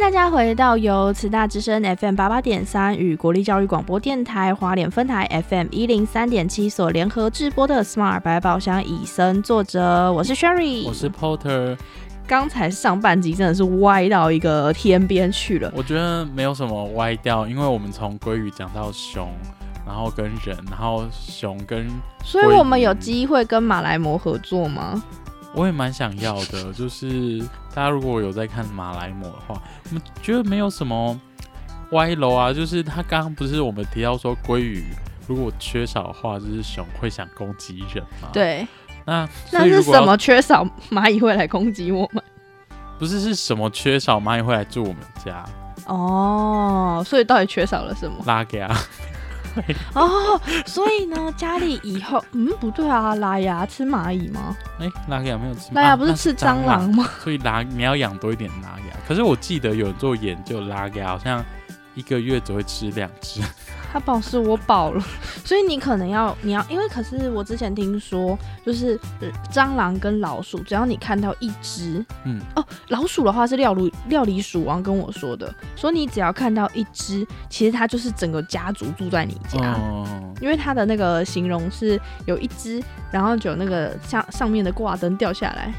大家回到由慈大之声 FM 八八点三与国立教育广播电台华联分台 FM 一零三点七所联合制播的 Smart 百宝箱以身作则，我是 Sherry，我是 Porter。刚才上半集真的是歪到一个天边去了，我觉得没有什么歪掉，因为我们从鲑鱼讲到熊，然后跟人，然后熊跟，所以我们有机会跟马来貘合作吗？我也蛮想要的，就是大家如果有在看马来貘的话，我们觉得没有什么歪楼啊。就是他刚刚不是我们提到说鲑鱼如果缺少的话，就是熊会想攻击人嘛？对。那那是什么缺少蚂蚁会来攻击我们？不是是什么缺少蚂蚁会来住我们家？哦，所以到底缺少了什么？拉牙。哦，所以呢，家里以后嗯不对啊，拉牙吃蚂蚁吗？哎，拉牙没有吃，拉牙不是吃蟑螂吗？所以拉你要养多一点拉牙。可是我记得有人做研究，拉牙好像一个月只会吃两只。他饱是我饱了，所以你可能要你要，因为可是我之前听说，就是蟑螂跟老鼠，只要你看到一只，嗯。哦，老鼠的话是料理料理鼠王跟我说的，说你只要看到一只，其实它就是整个家族住在你家，哦。因为它的那个形容是有一只，然后就那个像上面的挂灯掉下来，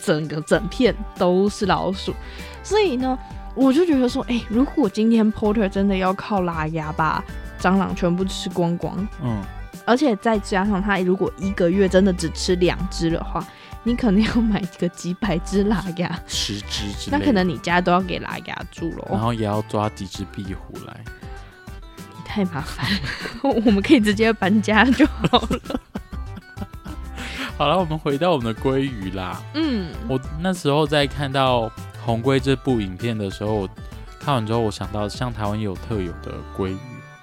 整个整片都是老鼠，所以呢，我就觉得说，哎，如果今天 Porter 真的要靠拉牙吧。蟑螂全部吃光光，嗯，而且再加上它如果一个月真的只吃两只的话，你可能要买个几百只拉牙，十只之那可能你家都要给拉牙住了，然后也要抓几只壁虎来，太麻烦，我们可以直接搬家就好了。好了，我们回到我们的鲑鱼啦。嗯，我那时候在看到《红龟》这部影片的时候，看完之后我想到，像台湾有特有的鲑鱼。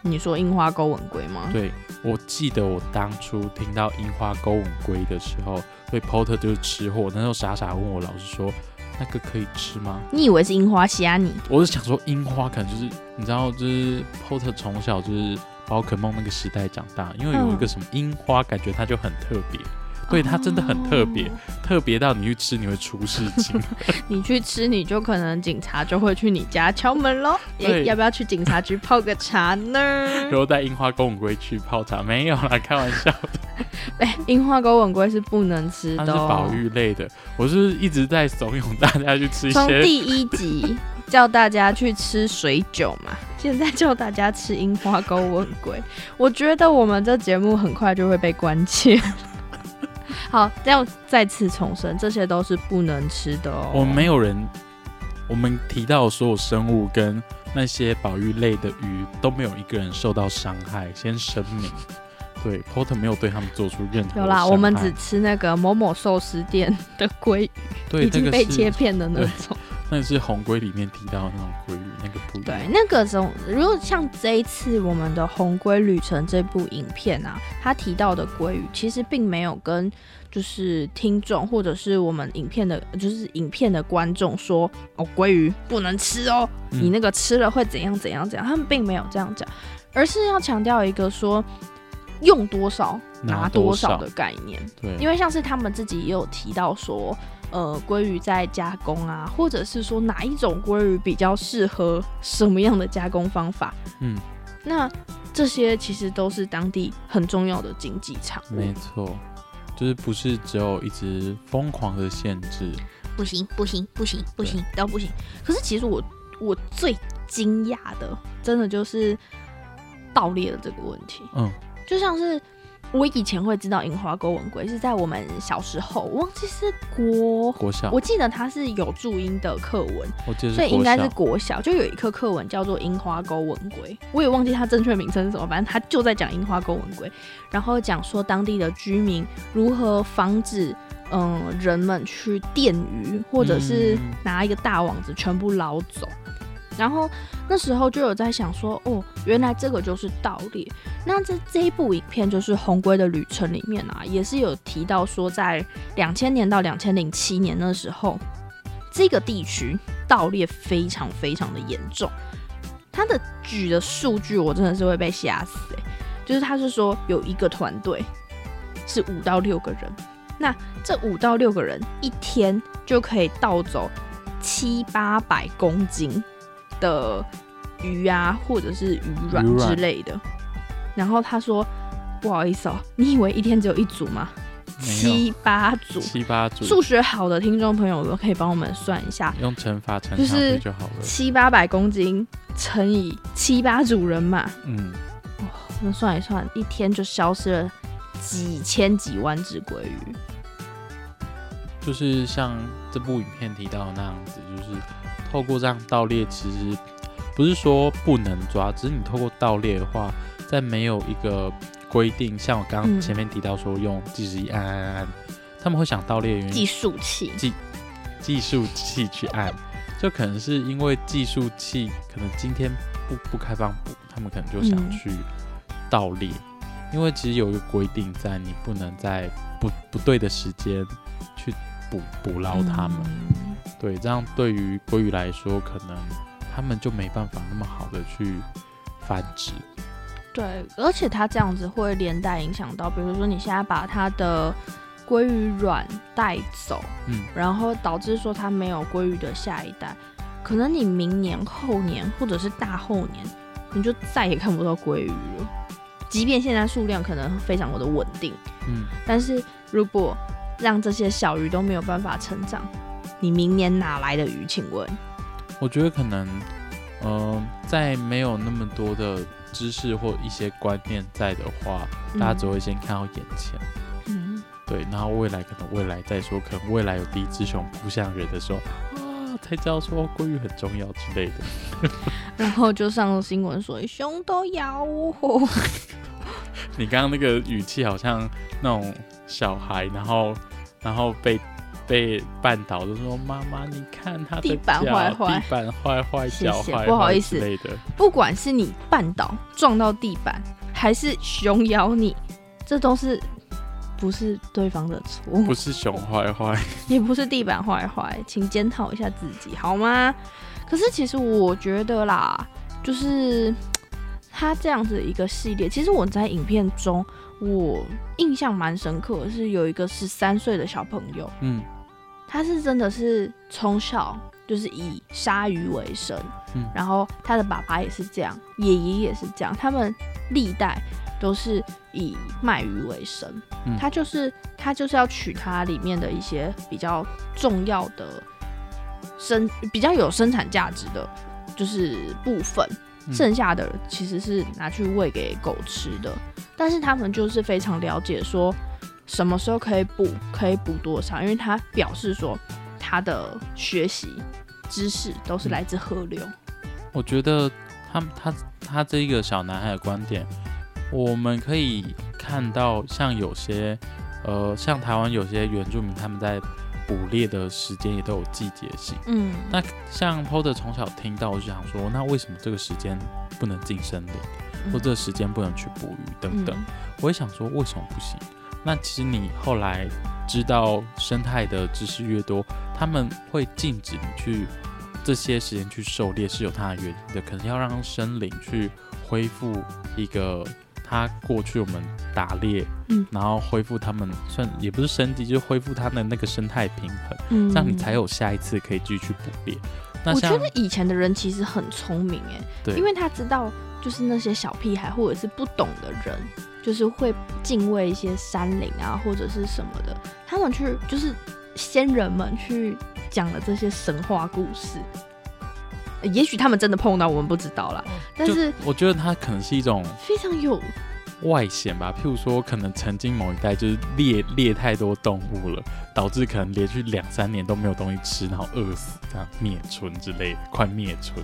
你说樱花钩吻龟吗？对，我记得我当初听到樱花钩吻龟的时候，对 Porter 就是吃货，那时候傻傻问我老师说，那个可以吃吗？你以为是樱花虾？你？我是想说樱花可能就是你知道，就是 Potter 从小就是宝可梦那个时代长大，因为有一个什么樱花，感觉它就很特别。对它真的很特别，特别到你去吃你会出事情。你去吃你就可能警察就会去你家敲门喽。要不要去警察局泡个茶呢？然后带樱花公吻龟去泡茶？没有啦，开玩笑的。哎，樱花公吻龟是不能吃的，它是保育类的。我是一直在怂恿大家去吃一些。从第一集叫大家去吃水酒嘛，现在叫大家吃樱花钩吻龟。我觉得我们这节目很快就会被关切。好，要再次重申，这些都是不能吃的哦。我们没有人，我们提到所有生物跟那些保育类的鱼都没有一个人受到伤害。先声明，对，Porter 没有对他们做出任何有啦，我们只吃那个某某寿司店的鲑鱼，对，已经被切片的那种。那是红龟里面提到的那种鲑鱼，那个不一对，那个种如果像这一次我们的红龟旅程这部影片啊，他提到的鲑鱼其实并没有跟就是听众或者是我们影片的，就是影片的观众说哦，鲑鱼不能吃哦，你那个吃了会怎样怎样怎样，他们并没有这样讲，而是要强调一个说用多少拿多少的概念，对，因为像是他们自己也有提到说。呃，鲑鱼在加工啊，或者是说哪一种鲑鱼比较适合什么样的加工方法？嗯，那这些其实都是当地很重要的经济场。没错，就是不是只有一直疯狂的限制，不行不行不行不行都不行。可是其实我我最惊讶的，真的就是盗猎的这个问题。嗯，就像是。我以前会知道樱花钩吻龟是在我们小时候，我忘记是国国小，我记得它是有注音的课文，我记得，所以应该是国小。就有一课课文叫做樱花钩吻龟，我也忘记它正确名称是什么，反正它就在讲樱花钩吻龟，然后讲说当地的居民如何防止嗯人们去电鱼，或者是拿一个大网子全部捞走。然后那时候就有在想说，哦，原来这个就是盗猎。那这这一部影片就是《红龟的旅程》里面啊，也是有提到说，在两千年到两千零七年那时候，这个地区盗猎非常非常的严重。他的举的数据，我真的是会被吓死！就是他是说有一个团队是五到六个人，那这五到六个人一天就可以盗走七八百公斤。的鱼啊，或者是鱼卵之类的。然后他说：“不好意思哦，你以为一天只有一组吗？七八组。七八组，数学好的听众朋友都可以帮我们算一下，用乘法乘上就是就好了。七八百公斤乘以七八组人马，嗯，那算一算，一天就消失了几千几万只鲑鱼。就是像这部影片提到的那样子，就是透过这样盗猎，其实不是说不能抓，只是你透过盗猎的话，在没有一个规定，像我刚嗯刚前面提到说用计时器按按按按，他们会想盗猎的原因计数器，计数器去按，就可能是因为计数器可能今天不不开放捕，他们可能就想嗯去盗猎，因为其实有一个规定在，你不能在不不对的时间去捕捕捞它们。嗯对，这样对于鲑鱼来说，可能他们就没办法那么好的去繁殖。对，而且它这样子会连带影响到，比如说你现在把它的鲑鱼卵带走，嗯，然后导致说它没有鲑鱼的下一代，可能你明年、后年或者是大后年，你就再也看不到鲑鱼了。即便现在数量可能非常的稳定，嗯，但是如果让这些小鱼都没有办法成长，你明年哪来的鱼？请问？我觉得可能，呃，在没有那么多的知识或一些观念在的话，大家只会先看到眼前。嗯，对，然后未来可能未来再说，可能未来有第一只熊扑向人的时候，啊，才知道说鲑鱼很重要之类的。然后就上了新闻说熊都咬我。你刚刚那个语气好像那种小孩，然后然后被被绊倒，就说妈妈，你看他的地板脚坏坏。地板坏坏，脚坏坏不好意思。类的。不管是你绊倒撞到地板，还是熊咬你，这都是不是对方的错，不是熊坏坏，也不是地板坏坏，请检讨一下自己好吗？可是其实我觉得啦，就是他这样子一个系列，其实我在影片中我印象蛮深刻的是有一个十三岁的小朋友，嗯他是真的是从小就是以鲨鱼为生，嗯然后他的爸爸也是这样，爷爷也是这样，他们历代都是以卖鱼为生。嗯他就是他就是要取它里面的一些比较重要的生比较有生产价值的，就是部分，嗯剩下的其实是拿去喂给狗吃的。但是他们就是非常了解说什么时候可以补，可以补多少，因为他表示说他的学习知识都是来自河流。我觉得他他他这一个小男孩的观点，我们可以看到，像有些呃，像台湾有些原住民，他们在捕猎的时间也都有季节性。嗯，那像 POD 从小听到，我就想说，那为什么这个时间不能进森林，或这个时间不能去捕鱼等等？嗯我也想说，为什么不行？那其实你后来知道生态的知识越多，他们会禁止你去这些时间去狩猎是有它的原因的，可能要让森林去恢复一个它过去我们打猎，嗯。然后恢复他们算也不是生机，就是恢复它的那个生态平衡，嗯。这样你才有下一次可以继续去捕猎。我觉得以前的人其实很聪明哎，对，因为他知道，就是那些小屁孩或者是不懂的人，就是会敬畏一些山林啊，或者是什么的，他们去就是先人们去讲了这些神话故事。呃也许他们真的碰到，我们不知道啦。但就是我觉得它可能是一种非常有，外显吧，譬如说，可能曾经某一代就是猎猎太多动物了，导致可能连续两三年都没有东西吃，然后饿死，这样灭村之类的，快灭村。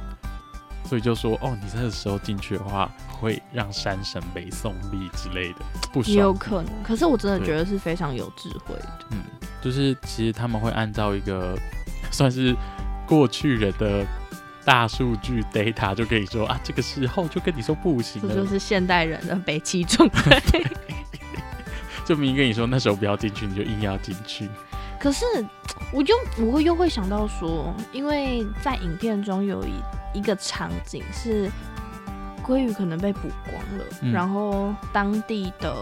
所以就说，哦，你这个时候进去的话，会让山神没送力之类的，不也有。可能。可是我真的对觉得是非常有智慧的。嗯，就是其实他们会按照一个算是过去人的大数据 data，就跟你说啊，这个时候就跟你说不行了，这就是现代人的北齐状态。就明明跟你说那时候不要进去，你就硬要进去。可是，我就我会又会想到说，因为在影片中有一一个场景是鲑鱼可能被捕光了，嗯然后当地的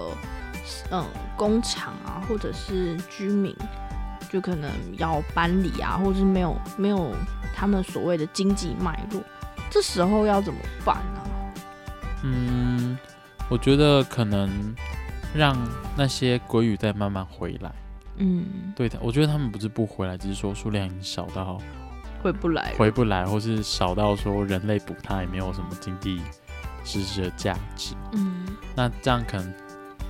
嗯工厂啊，或者是居民，就可能要搬离啊，或者是没有没有他们所谓的经济脉络。这这时候要怎么办呢、嗯，我觉得可能让那些鲑鱼再慢慢回来。嗯，对的，我觉得他们不是不回来，只是说数量已经少到回不来。回不来，或是少到说人类补它也没有什么经济实质的价值。嗯那这样可能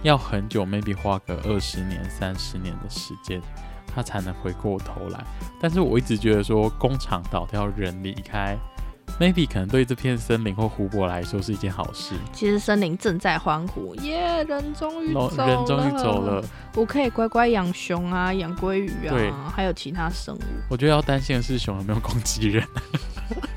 要很久，maybe 花个二十年、三十年的时间，它才能回过头来。但是我一直觉得说，工厂倒掉，人离开，maybe 可能对这片森林或湖泊来说是一件好事。其实森林正在欢呼，耶、人终于老走了，人终于走了，我可以乖乖养熊啊，养鲑鱼啊，还有其他生物。我觉得要担心的是熊有没有攻击人，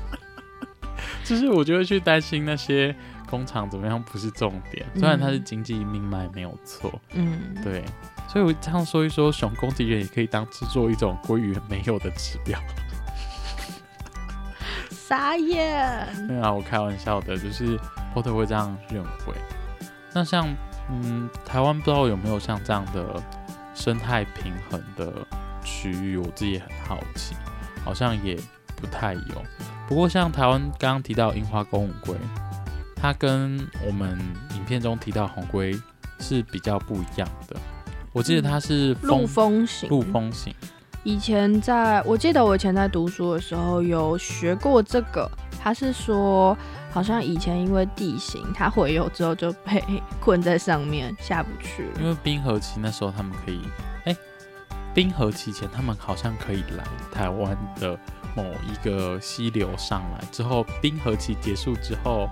就是我就会去担心那些工厂怎么样不是重点，虽然它是嗯经济命脉没有错，嗯，对，所以我这样说一说，熊攻击人也可以当制作一种鲑鱼没有的指标。傻眼。对啊，我开玩笑的，就是 Porter 会这样认为。那像嗯，台湾不知道有没有像这样的生态平衡的区域，我自己也很好奇，好像也不太有。不过像台湾刚刚提到樱花公舞龟，它跟我们影片中提到红龟是比较不一样的。我记得它是陆风风型，陆风型，以前在我记得我以前在读书的时候有学过这个，他是说好像以前因为地形它回游之后就被困在上面下不去了。因为冰河期那时候他们可以，哎、冰河期前他们好像可以来台湾的某一个溪流上来，之后冰河期结束之后，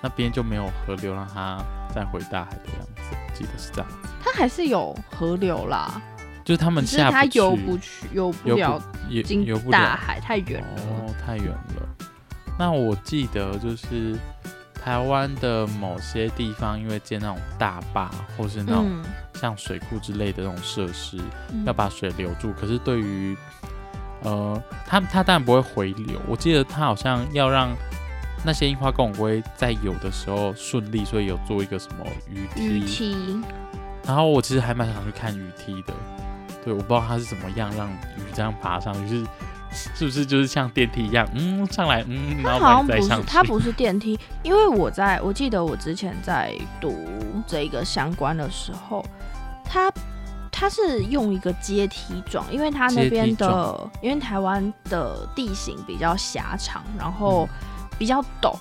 那边就没有河流让它再回大海的样子，记得是这样，它还是有河流啦，就是他们下去它游不去，游不游了游不了，大海，太远了。哦，太远了。那我记得就是台湾的某些地方，因为建那种大坝或是那种嗯，像水库之类的那种设施，嗯要把水留住。可是对于呃，它它当然不会回流。我记得它好像要让那些樱花公龟在游的时候顺利，所以有做一个什么鱼梯。鱼梯，然后我其实还蛮想去看雨梯的。对，我不知道它是怎么样让鱼这样爬上去，是是不是就是像电梯一样，嗯，上来，嗯，然后把它好像不是。它 不是电梯，因为我在我记得我之前在读这个相关的时候，它它是用一个阶梯状，因为它那边的，因为台湾的地形比较狭长，然后嗯比较陡。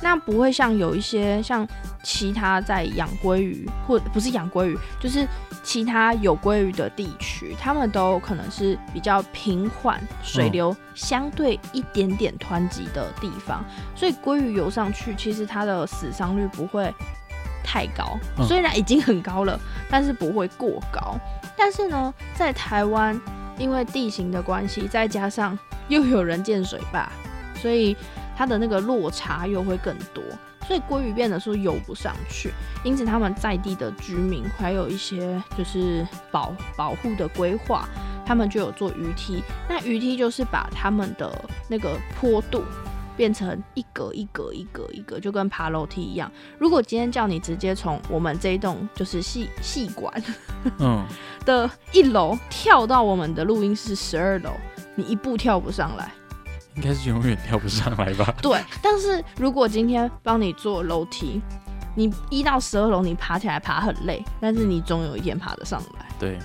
那不会像有一些像其他在养鲑鱼，或不是养鲑鱼，就是其他有鲑鱼的地区，他们都可能是比较平缓，水嗯流相对一点点湍急的地方，所以鲑鱼游上去，其实它的死伤率不会太高，嗯虽然已经很高了，但是不会过高。但是呢，在台湾，因为地形的关系，再加上又有人建水坝，所以它的那个落差又会更多，所以鲑鱼变得说游不上去，因此他们在地的居民还有一些就是保保护的规划，他们就有做鱼梯。那鱼梯就是把他们的那个坡度变成一格一格一格一格，就跟爬楼梯一样。如果今天叫你直接从我们这一栋就是戏戏馆嗯，的一楼跳到我们的录音室十二楼，你一步跳不上来。应该是永远跳不上来吧？对，但是如果今天帮你做楼梯，你一到十二楼你爬起来爬很累，但是你总有一天爬得上来。对，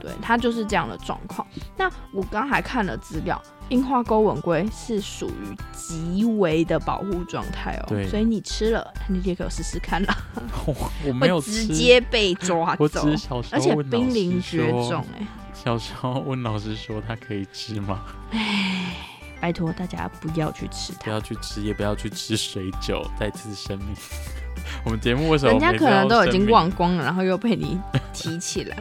对，它就是这样的状况。那我刚还看了资料，樱花钩吻龟是属于极为的保护状态哦，对所以你吃了，你也可以试试看啦，我 我没有会直，接被抓走而且濒临绝种，哎、小时候问老师说它可以吃吗？拜托大家不要去吃它。不要去吃，也不要去吃水酒。再次声明，我们节目为什么人家可能都已经忘光了，然后又被你提起来。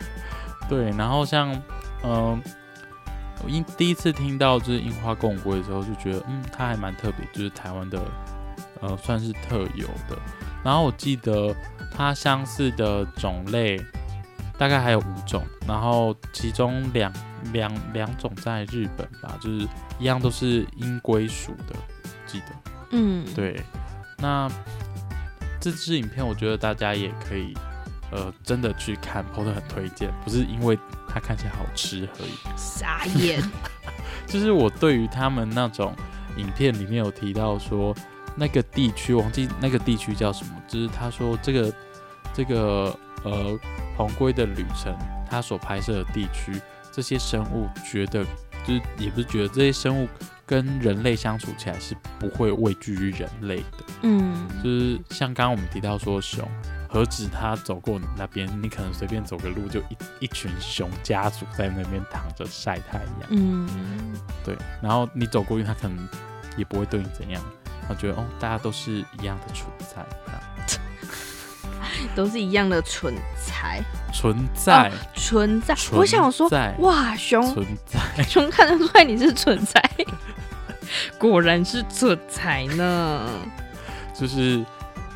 对，然后像嗯，我一第一次听到就是樱花共龟的时候，就觉得嗯，它还蛮特别，就是台湾的呃算是特有的。然后我记得它相似的种类大概还有五种，然后其中两两两种在日本吧，就是一样都是鹰龟属的，记得。嗯，对，那这支影片我觉得大家也可以，呃，真的去看，POT 很推荐，不是因为它看起来好吃而已，傻眼。就是我对于他们那种影片里面有提到说，那个地区忘记那个地区叫什么，就是他说这个这个呃红龟的旅程，他所拍摄的地区，这些生物觉得就是也不是觉得这些生物跟人类相处起来是不会畏惧于人类的，嗯，就是像刚刚我们提到说熊。何止他走过你那边，你可能随便走个路，就一一群熊家族在那边躺着晒太阳。嗯，对。然后你走过去，他可能也不会对你怎样，他觉得哦，大家都是一样的存在，都是一样的存在，存在，存在。我想说，哇，熊存在，熊看得出来你是存在，果然是蠢材呢。就是。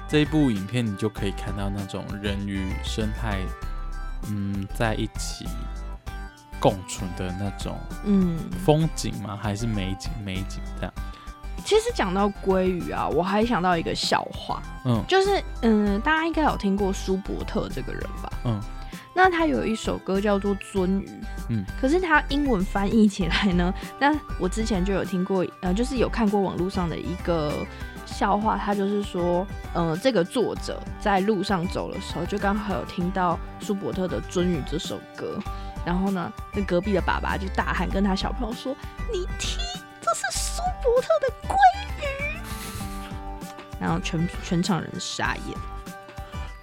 这一部影片，你就可以看到那种人与生态，嗯，在一起共存的那种，嗯，风景吗？还是美景？美景这样。其实讲到鲑鱼啊，我还想到一个笑话，嗯，就是嗯，大家应该有听过舒伯特这个人吧？嗯，那他有一首歌叫做《鳟鱼》，嗯，可是他英文翻译起来呢，那我之前就有听过，呃，就是有看过网络上的一个。笑话，他就是说，呃，这个作者在路上走的时候，就刚好有听到舒伯特的《鳟鱼》这首歌，然后呢，那隔壁的爸爸就大喊，跟他小朋友说：“你听，这是舒伯特的鲑鱼。”然后全全场人傻眼。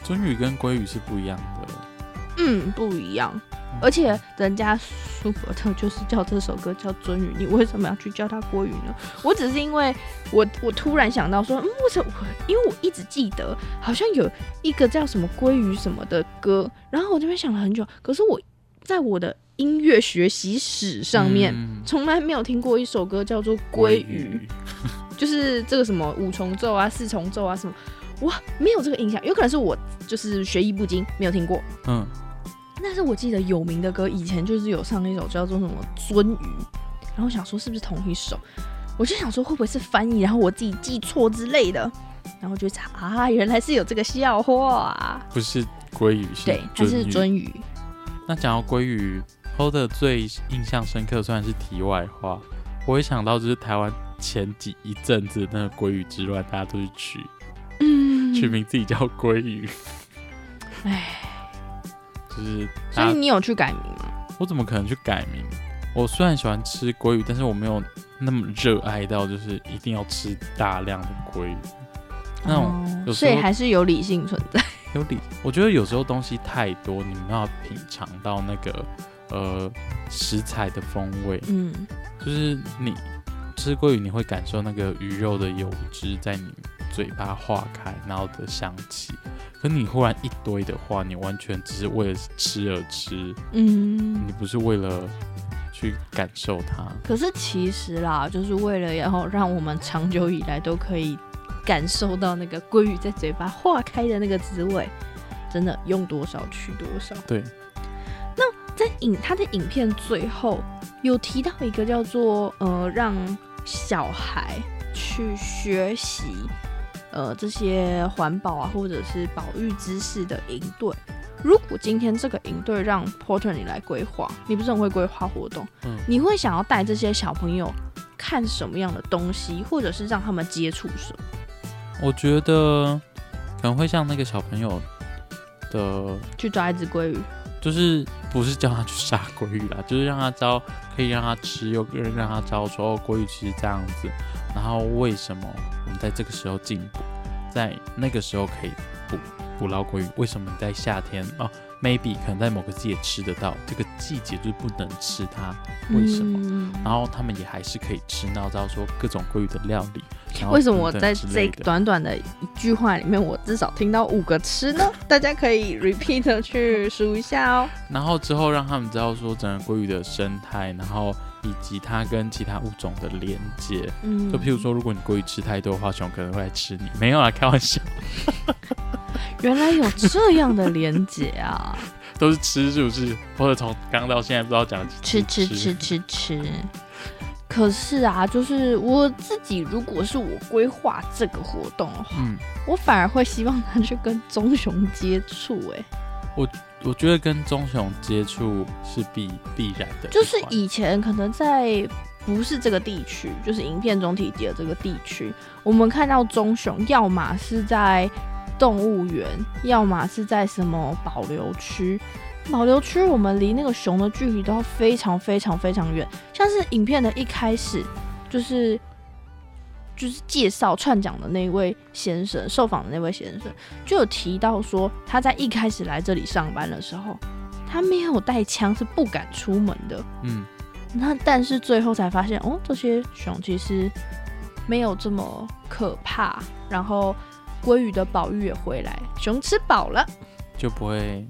鳟鱼跟鲑鱼是不一样的。嗯，不一样。而且人家舒伯特就是叫这首歌叫《鳟鱼》，你为什么要去叫它鲑鱼呢？我只是因为我我突然想到说，嗯，为什么？因为我一直记得好像有一个叫什么鲑鱼什么的歌，然后我这边想了很久，可是我在我的音乐学习史上面从来没有听过一首歌叫做《鲑鱼》，就是这个什么五重奏啊、四重奏啊什么，哇，没有这个印象，有可能是我就是学艺不精，没有听过，嗯。但是我记得有名的歌，以前就是有唱一首叫做什么《鳟鱼》，然后想说是不是同一首，我就想说会不会是翻译，然后我自己记错之类的，然后就查啊，原来是有这个笑话，不是鲑鱼，对，它是鳟鱼。那讲到鲑鱼，hold 的最印象深刻，虽然是题外话，我会想到就是台湾前几一阵子那个鲑鱼之乱，大家都是取，嗯，取名自己叫鲑鱼，哎。就是，所以你有去改名吗？我怎么可能去改名？我虽然喜欢吃鲑鱼，但是我没有那么热爱到就是一定要吃大量的鲑鱼。那种，所以还是有理性存在。有理，我觉得有时候东西太多，你们要品尝到那个呃食材的风味。嗯，就是你吃鲑鱼，你会感受那个鱼肉的油脂在你嘴巴化开，然后的香气。可你忽然一堆的话，你完全只是为了吃而吃，嗯，你不是为了去感受它。可是其实啦，就是为了然后让我们长久以来都可以感受到那个鲑鱼在嘴巴化开的那个滋味，真的用多少取多少。对。那在影他的影片最后有提到一个叫做呃让小孩去学习。呃，这些环保啊，或者是保育知识的营队，如果今天这个营队让 Porter 你来规划，你不是很会规划活动，嗯，你会想要带这些小朋友看什么样的东西，或者是让他们接触什么？我觉得可能会像那个小朋友的去抓一只鲑鱼，就是不是叫他去杀鲑鱼啦，就是让他招，可以让他吃，又可以让他招说哦，鲑鱼其实这样子，然后为什么我们？在这个时候进补，在那个时候可以捕捕捞鲑鱼。为什么在夏天哦？Maybe 可能在某个季节吃得到，这个季节就是不能吃它。为什么？然后他们也还是可以吃。那我知道说各种鲑鱼的料理。为什么我在这短短的一句话里面，我至少听到五个吃呢？大家可以 repeat 去数一下哦。然后之后让他们知道说整个鲑鱼的生态，然后。以及它跟其他物种的连接，嗯，就譬如说，如果你过于吃太多的话，熊可能会来吃你。没有啊，开玩笑。原来有这样的连接啊！都是吃，是不是？或者从刚到现在不知道讲吃吃吃吃吃。可是啊，就是我自己，如果是我规划这个活动的话，嗯，我反而会希望他去跟棕熊接触。哎，我。我觉得跟棕熊接触是必必然的，就是以前可能在不是这个地区，就是影片中提及的这个地区。我们看到棕熊，要么是在动物园，要么是在什么保留区。保留区我们离那个熊的距离都非常非常非常远。像是影片的一开始，就是就是介绍串讲的那位先生，受访的那位先生就有提到说，他在一开始来这里上班的时候，他没有带枪，是不敢出门的。嗯，那但是最后才发现，哦，这些熊其实没有这么可怕。然后鲑鱼的宝玉也回来，熊吃饱了就不会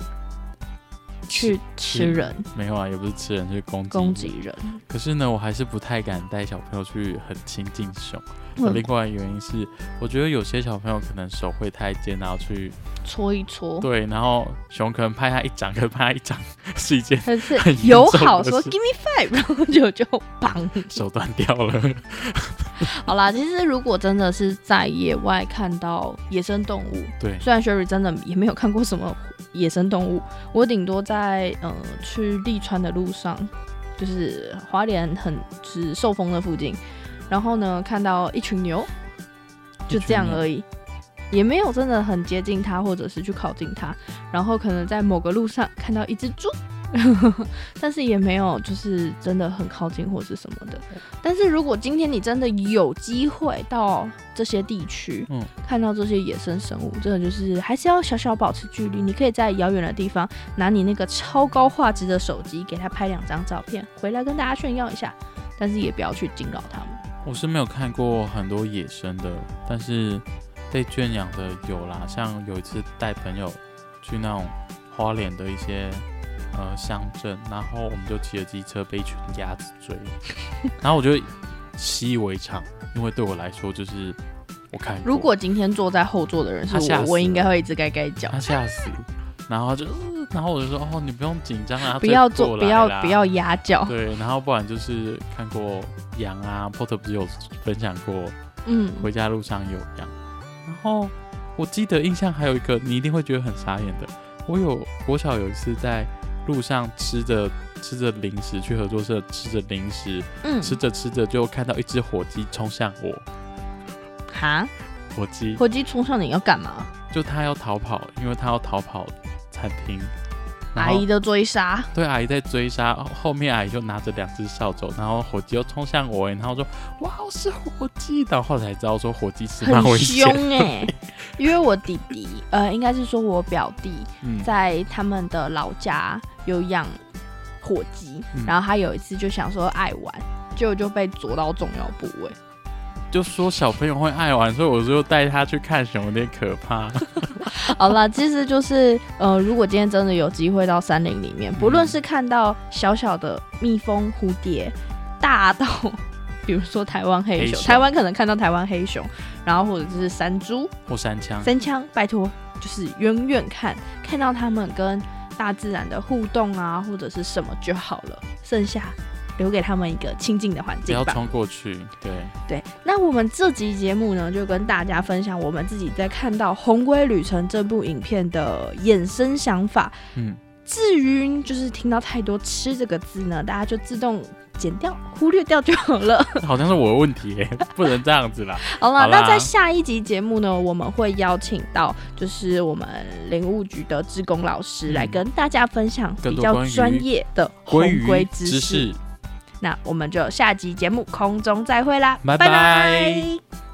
去吃人，没有啊，也不是吃人，是攻击攻击人。可是呢，我还是不太敢带小朋友去很亲近熊。嗯另外原因是，我觉得有些小朋友可能手会太尖，然后去搓一搓，对，然后熊可能拍他一掌，可能拍他一掌 是一件很友好说 “give me five”，然后就就绑。手断掉了。好啦，其实如果真的是在野外看到野生动物，对，虽然 Sherry 真的也没有看过什么野生动物，我顶多在呃去利川的路上，就是华联很是受风的附近，然后呢看到一群牛，就这样而已，也没有真的很接近它，或者是去靠近它，然后可能在某个路上看到一只猪。但是也没有，就是真的很靠近或是什么的。但是如果今天你真的有机会到这些地区，嗯看到这些野生生物，真的就是还是要小小保持距离。你可以在遥远的地方拿你那个超高画质的手机，给他拍两张照片，回来跟大家炫耀一下。但是也不要去惊扰他们。我是没有看过很多野生的，但是被圈养的有啦。像有一次带朋友去那种花脸的一些呃乡镇，然后我们就骑着机车被一群鸭子追，然后我就习以为常，因为对我来说就是我看如果今天坐在后座的人是我，他吓死我应该会一直该该叫他，吓死，然后就、呃然后我就说哦，你不用紧张啊，不要做做，不要不要鸭叫。对，然后不然就是看过羊啊，Porter 不是有分享过嗯，回家路上有羊，然后我记得印象还有一个你一定会觉得很傻眼的，我有国小有一次在路上吃着吃着零食去合作社吃着零食，嗯，吃着吃着就看到一只火鸡冲向我，哈，火鸡。火鸡冲上你要干嘛？就他要逃跑，因为他要逃跑餐厅，阿姨的追杀，对阿姨在追杀，后面阿姨就拿着两只扫帚，然后火鸡又冲向我，然后说哇是火鸡，然后后来才知道说火鸡是蛮很危险。凶哎、因为我弟弟，呃，应该是说我表弟，嗯，在他们的老家有养火鸡，嗯然后他有一次就想说爱玩，结果就被啄到重要部位。就说小朋友会爱玩，所以我就带他去看熊，有点可怕。好啦，其实就是呃，如果今天真的有机会到山林里面，不论是看到小小的蜜蜂、蝴蝶，大到比如说台湾黑熊，台湾可能看到台湾黑熊，然后或者就是山猪、或山枪，三枪，拜托，就是远远看，看到他们跟大自然的互动啊，或者是什么就好了，剩下留给他们一个清静的环境吧。不要冲过去。对，对，那我们这集节目呢，就跟大家分享我们自己在看到《红龟旅程》这部影片的衍生想法。嗯，至于就是听到太多“吃”这个字呢，大家就自动剪掉、忽略掉就好了。好像是我的问题耶，不能这样子啦。好了，那在下一集节目呢，我们会邀请到就是我们林务局的志工老师嗯来跟大家分享比较专业的红鲑龟鱼知知识。那我们就下集节目空中再会啦，拜拜拜